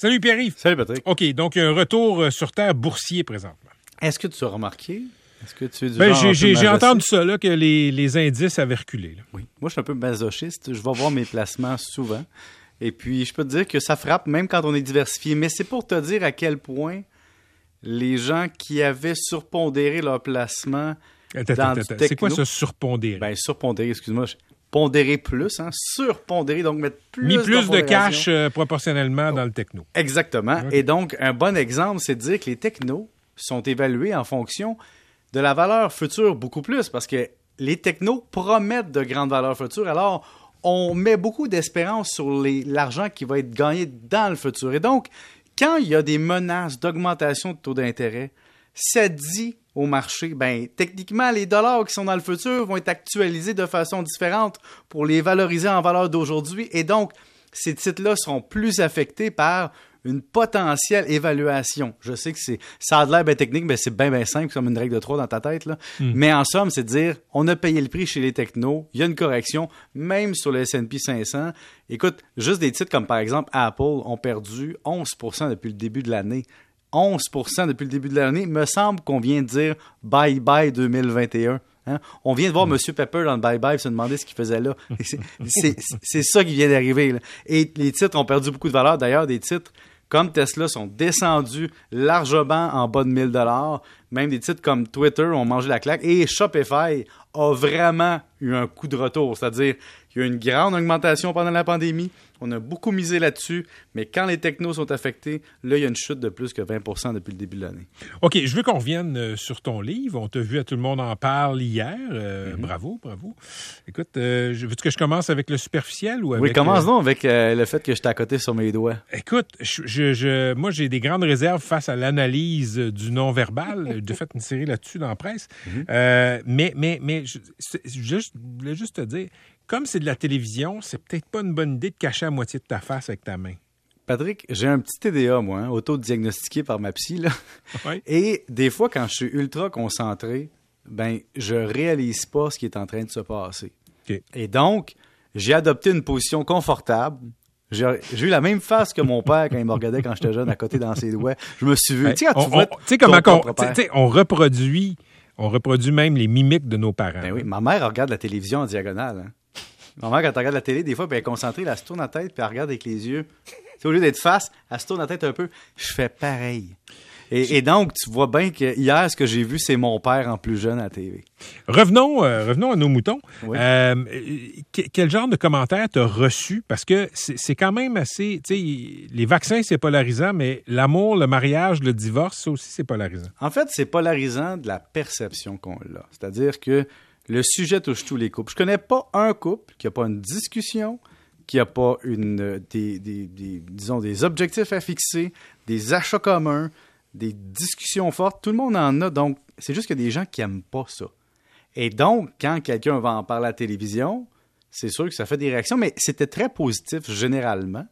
Salut Pierre-Yves. Salut Patrick. OK, donc un retour euh, sur Terre boursier présentement. Est-ce que tu as remarqué? Est-ce que tu es du Ben, genre j'ai- entendu ça, là, que les, les indices avaient reculé. là. Oui. Moi, je suis un peu masochiste. Je vais voir mes placements souvent. Et puis, je peux te dire que ça frappe même quand on est diversifié. Mais c'est pour te dire à quel point les gens qui avaient surpondéré leur placement, Attends, Dans attends, du attends. C'est quoi ce surpondéré? ben surpondéré, excuse-moi, pondéré plus, hein, surpondéré, donc mettre plus, Mis plus de cash euh, proportionnellement dans le techno. Exactement. Et donc, un bon exemple, c'est de dire que les technos sont évalués en fonction de la valeur future beaucoup plus, parce que les technos promettent de grandes valeurs futures. Alors, on met beaucoup d'espérance sur l'argent qui va être gagné dans le futur. Et donc, quand il y a des menaces d'augmentation de taux d'intérêt, ça dit au marché, ben techniquement, les dollars qui sont dans le futur vont être actualisés de façon différente pour les valoriser en valeur d'aujourd'hui. Et donc, ces titres-là seront plus affectés par une potentielle évaluation. Je sais que c'est ça a l'air bien technique, mais c'est bien bien simple, comme une règle de trois dans ta tête. Là. Mais en somme, c'est de dire, on a payé le prix chez les technos, il y a une correction, même sur le S&P 500. Écoute, juste des titres comme par exemple Apple ont perdu 11% depuis le début de l'année. 11% depuis le début de l'année. Me semble qu'on vient de dire bye bye 2021. Hein? On vient de voir M. Pepper dans le Bye Bye se demander ce qu'il faisait là. C'est- ça qui vient d'arriver. Et les titres ont perdu beaucoup de valeur. D'ailleurs, des titres comme Tesla sont descendus largement en bas de 1000 dollars. Même des titres comme Twitter ont mangé la claque. Et Shopify a vraiment eu un coup de retour. C'est-à-dire qu'il y a eu une grande augmentation pendant la pandémie. On a beaucoup misé là-dessus. Mais quand les technos sont affectés, là, il y a une chute de plus que 20 depuis le début de l'année. OK, je veux qu'on revienne euh, sur ton livre. On t'a vu à Tout le monde en parle hier. Euh, Mm-hmm. Bravo, bravo. Écoute, euh, veux-tu que je commence avec le superficiel ou avec... Oui, commence euh, donc avec euh, le fait que je t'ai à côté sur mes doigts. Écoute, je, je- je- moi, j'ai des grandes réserves face à l'analyse du non-verbal. J'ai fait une série là-dessus dans la presse. Mhm. Mais, mais, mais, je, je voulais juste te dire, comme c'est de la télévision, c'est peut-être pas une bonne idée de cacher la moitié de ta face avec ta main. Patrick, j'ai un petit TDA, moi, hein, auto-diagnostiqué par ma psy. Là. Oui. Et des fois, quand je suis ultra concentré, ben, je réalise pas ce qui est en train de se passer. Et donc, j'ai adopté une position confortable. J'ai eu la même face que mon père quand il me regardait quand j'étais jeune à côté dans ses doigts. Je me suis vu. Hey, tu sais, quand on, tu vois on- comment reproduit, on reproduit même les mimiques de nos parents. Ben oui, ma mère regarde la télévision en diagonale. hein. Ma mère, quand elle regarde la télé, des fois, ben, elle est concentrée, elle se tourne la tête, puis elle regarde avec les yeux. Au lieu d'être face, elle se tourne la tête un peu. Je fais pareil. Et, et donc, tu vois bien que hier, ce que j'ai vu, c'est mon père en plus jeune à la TV. Revenons, euh, revenons à nos moutons. Oui. Euh, que- quel genre de commentaires t'as reçu? Parce que c'est c'est quand même assez... Tu sais, les vaccins, c'est polarisant, mais l'amour, le mariage, le divorce, ça aussi, c'est polarisant. En fait, c'est polarisant de la perception qu'on a. C'est-à-dire que le sujet touche tous les couples. Je connais pas un couple qui a pas une discussion, qui a pas une euh, des, des- disons des objectifs à fixer, des achats communs, des discussions fortes. Tout le monde en a. Donc, c'est juste a des gens qui aiment pas ça. Et donc, quand quelqu'un va en parler à la télévision, c'est sûr que ça fait des réactions, mais c'était très positif généralement.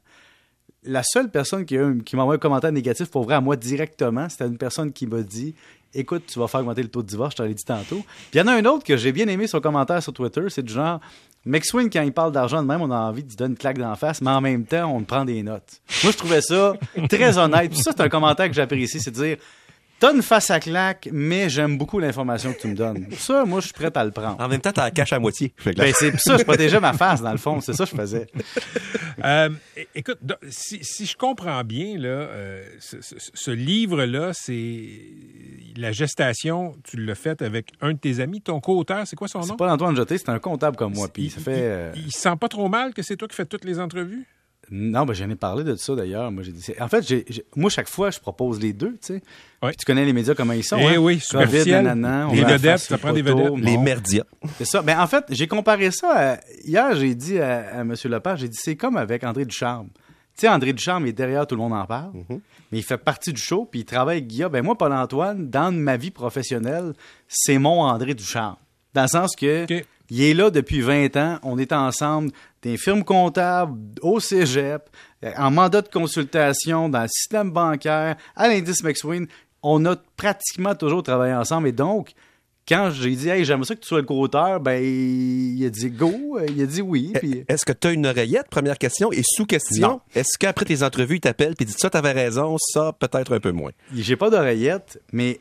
La seule personne qui, m'a envoyé un commentaire négatif pour vrai à moi directement, c'était une personne qui m'a dit Écoute, tu vas faire augmenter le taux de divorce, je t'en l'ai dit tantôt. Puis il y en a un autre que j'ai bien aimé son commentaire sur Twitter, c'est du genre McSween, quand il parle d'argent de même, on a envie de lui donner une claque d'en face, mais en même temps, on prend des notes. Moi, je trouvais ça très honnête. Puis ça, c'est un commentaire que j'apprécie, c'est de dire T'as une face à claque, mais j'aime beaucoup l'information que tu me donnes. Ça, moi, je suis prêt à le prendre. En même temps, t'as la cache à moitié. Ben, c'est ça, je protégeais ma face, dans le fond. C'est ça que je faisais. Euh, écoute, si, si je comprends bien, là, euh, ce, ce- ce livre-là, c'est la gestation, tu l'as fait avec un de tes amis, ton co-auteur, c'est quoi son nom? C'est pas Antoine Jeté, c'est un comptable comme moi. Puis il, ça fait. euh, il se sent pas trop mal que c'est toi qui fais toutes les entrevues? Non, ben j'en ai parlé de ça d'ailleurs. Moi, j'ai dit. En fait, j'ai- j'ai- moi, chaque fois, je propose les deux, tu sais. Tu connais les médias comment ils sont. Eh hein? oui, COVID, superficiel. nanana, on Les vedettes, ça prend des vedettes. les bon. merdias. C'est ça. Ben, en fait, j'ai comparé ça. à- Hier, j'ai dit à, à M. Lepage, j'ai dit, c'est comme avec André Ducharme. Tu sais, André Ducharme est derrière, tout le monde en parle, mais il fait partie du show, puis il travaille avec Guilla. Ben moi, Paul-Antoine, dans ma vie professionnelle, c'est mon André Ducharme. Dans le sens que. Il est là depuis 20 ans, on est ensemble, des firmes comptables, au cégep, euh, en mandat de consultation, dans le système bancaire, à l'indice McSween. On a pratiquement toujours travaillé ensemble, et donc, quand j'ai dit, hey, j'aimerais ça que tu sois le co-auteur, ben, il a dit go, il a dit oui. Puis... Est-ce que tu as une oreillette, première question, et sous-question, est-ce qu'après tes entrevues, il t'appelle et dit ça, t'avais raison, ça, peut-être un peu moins? J'ai pas d'oreillette, mais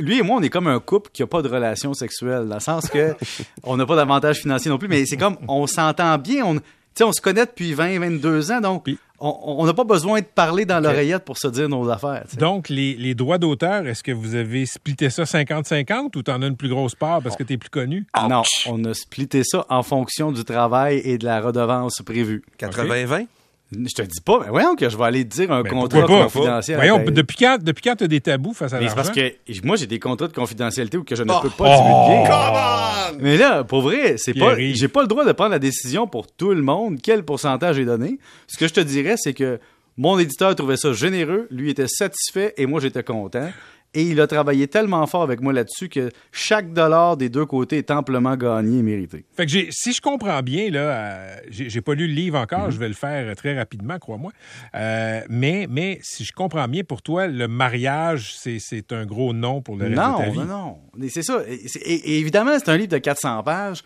lui et moi, on est comme un couple qui a pas de relation sexuelle, dans le sens que on n'a pas d'avantage financier non plus, mais c'est comme on s'entend bien, on, tu sais, on se connaît depuis 20, 22 ans, donc Puis- on n'a pas besoin de parler dans l'oreillette pour se dire nos affaires. Donc, les, les droits d'auteur, est-ce que vous avez splitté ça 50-50 ou t'en as une plus grosse part parce que t'es plus connu? Non, on a splitté ça en fonction du travail et de la redevance prévue. 80-20? Je te dis pas, mais voyons que je vais aller dire un Ben, contrat pas? confidentiel. Voyons, depuis quand, depuis quand t'as des tabous face à mais c'est l'argent? parce que moi, j'ai des contrats de confidentialité où que je ne Oh. peux pas divulguer. Come on! Mais là, pour vrai, c'est pas, j'ai pas le droit de prendre la décision pour tout le monde, quel pourcentage est donné. Ce que je te dirais, c'est que mon éditeur trouvait ça généreux, lui était satisfait et moi j'étais content. Et il a travaillé tellement fort avec moi là-dessus que chaque dollar des deux côtés est amplement gagné et mérité. Fait que si je comprends bien, là, euh, j'ai pas lu le livre encore, Mhm. je vais le faire euh, très rapidement, crois-moi. Euh, mais, mais si je comprends bien, pour toi, le mariage, c'est un gros non pour le reste de Non, ta vie. non, non. C'est ça. Et, c'est- et- et évidemment, c'est un livre de 400 pages.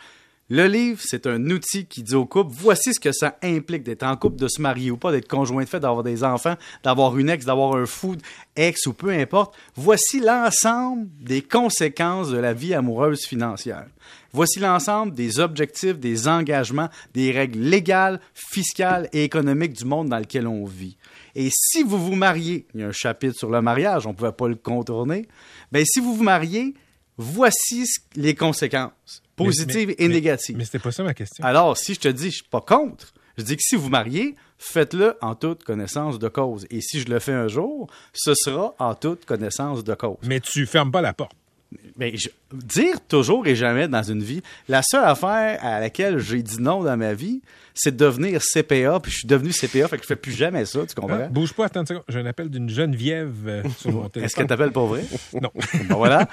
Le livre, c'est un outil qui dit au couple, voici ce que ça implique d'être en couple, de se marier ou pas, d'être conjoint de fait, d'avoir des enfants, d'avoir une ex, d'avoir un fou, ex ou peu importe. Voici l'ensemble des conséquences de la vie amoureuse financière. Voici l'ensemble des objectifs, des engagements, des règles légales, fiscales et économiques du monde dans lequel on vit. Et si vous vous mariez, il y a un chapitre sur le mariage, on ne pouvait pas le contourner, ben si vous vous mariez, voici les conséquences, Mais- positives mais- et mais- négatives. Mais c'était pas ça ma question. Alors, si je te dis, je suis pas contre, je dis que si vous mariez, faites-le en toute connaissance de cause. Et si je le fais un jour, ce sera en toute connaissance de cause. Mais tu fermes pas la porte. Mais je- dire toujours et jamais dans une vie, la seule affaire à laquelle j'ai dit non dans ma vie, c'est de devenir CPA, puis je suis devenu CPA, fait que je fais plus jamais ça, tu comprends? Hein? Bouge pas, attends une seconde. J'ai un appel d'une Geneviève euh, sur mon Est-ce téléphone. qu'elle t'appelle pour vrai? Non. Bon, voilà.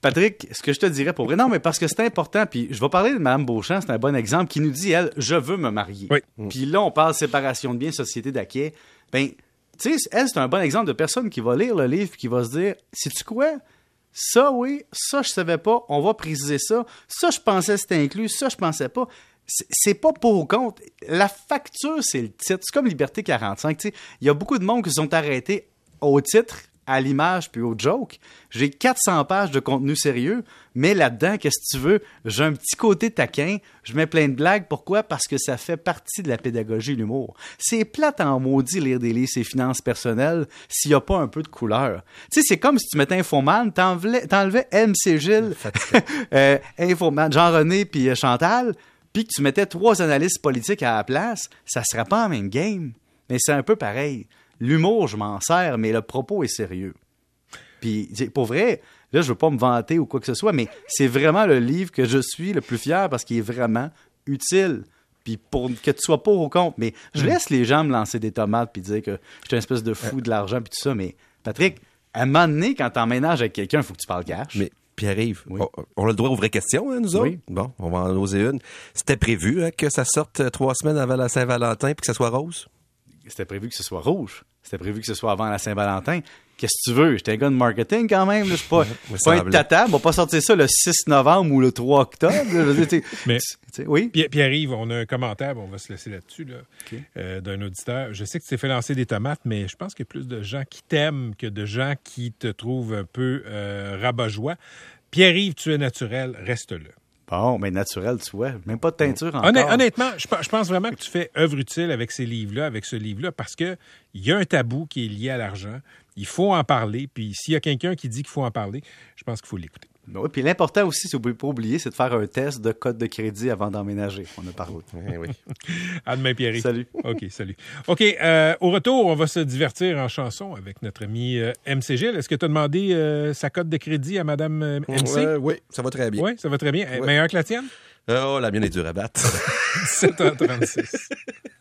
Patrick, ce que je te dirais pour vrai, non, mais parce que c'est important, puis je vais parler de Mme Beauchamp, c'est un bon exemple, qui nous dit, elle, je veux me marier. Oui. Puis là, on parle séparation de biens, société d'acquis. Ben, tu sais, elle, c'est un bon exemple de personne qui va lire le livre puis qui va se dire, sais-tu quoi? Ça, oui, ça, je savais pas, on va préciser ça. Ça, je pensais c'était inclus, ça, je pensais pas. C'est- pas pour ou contre. La facture, c'est le titre. C'est comme Liberté 45. tu sais. Il y a beaucoup de monde qui sont arrêtés au titre, à l'image puis au joke. J'ai 400 pages de contenu sérieux, mais là-dedans, qu'est-ce que tu veux? J'ai un petit côté taquin. Je mets plein de blagues. Pourquoi? Parce que ça fait partie de la pédagogie et l'humour. C'est plate en maudit lire des livres et finances personnelles s'il n'y a pas un peu de couleur. Tu sais, c'est comme si tu mettais Infoman, t'enlevais MC Gilles, euh, Infoman, Jean-René puis euh, Chantal, puis que tu mettais trois analystes politiques à la place, ça serait pas en même game. Mais c'est un peu pareil. L'humour, je m'en sers, mais le propos est sérieux. Puis, pour vrai, là, je veux pas me vanter ou quoi que ce soit, mais c'est vraiment le livre que je suis le plus fier parce qu'il est vraiment utile. Puis pour que tu sois pas au compte. Mais je laisse les gens me lancer des tomates puis dire que je suis une espèce de fou de l'argent puis tout ça. Mais Patrick, à un moment donné, quand t'emménages avec quelqu'un, il faut que tu parles cash. Mais Pierre-Yves, Oui. on, on a le droit aux vraies questions, hein, nous autres? Oui. Bon, on va en oser une. C'était prévu hein, que ça sorte euh, trois semaines avant la Saint-Valentin puis que ça soit rose? C'était prévu que ce soit rouge. C'était prévu que ce soit avant la Saint-Valentin. Qu'est-ce que tu veux? J'étais un gars de marketing quand même. Je suis pas, pas un tata. On va pas sortir ça le 6 novembre ou le 3 octobre. Je veux dire, Mais- oui. Pierre- Pierre-Yves, on a un commentaire, on va se laisser là-dessus, là, euh, d'un auditeur. Je sais que tu t'es fait lancer des tomates, mais je pense qu'il y a plus de gens qui t'aiment que de gens qui te trouvent un peu euh, rabat-joie. Pierre-Yves, tu es naturel, reste-le. Bon, mais naturel, tu vois. Même pas de teinture encore. Honnêtement, je, pe- je pense vraiment que tu fais œuvre utile avec ces livres-là, avec ce livre-là, parce que il y a un tabou qui est lié à l'argent. Il faut en parler. Puis s'il y a quelqu'un qui dit qu'il faut en parler, je pense qu'il faut l'écouter. Ben oui, puis l'important aussi, si vous ne pouvez pas oublier, c'est de faire un test de code de crédit avant d'emménager. On a parlé. Eh oui. À demain, Pierre-Yves. Salut. OK, salut. OK, euh, au retour, on va se divertir en chanson avec notre ami euh, MC Gilles. Est-ce que tu as demandé euh, sa cote de crédit à Madame euh, MC? Oui, ça va très bien. Oui, ça va très bien. Ouais. Meilleure que la tienne? Oh, la mienne est dure à battre. 17h36.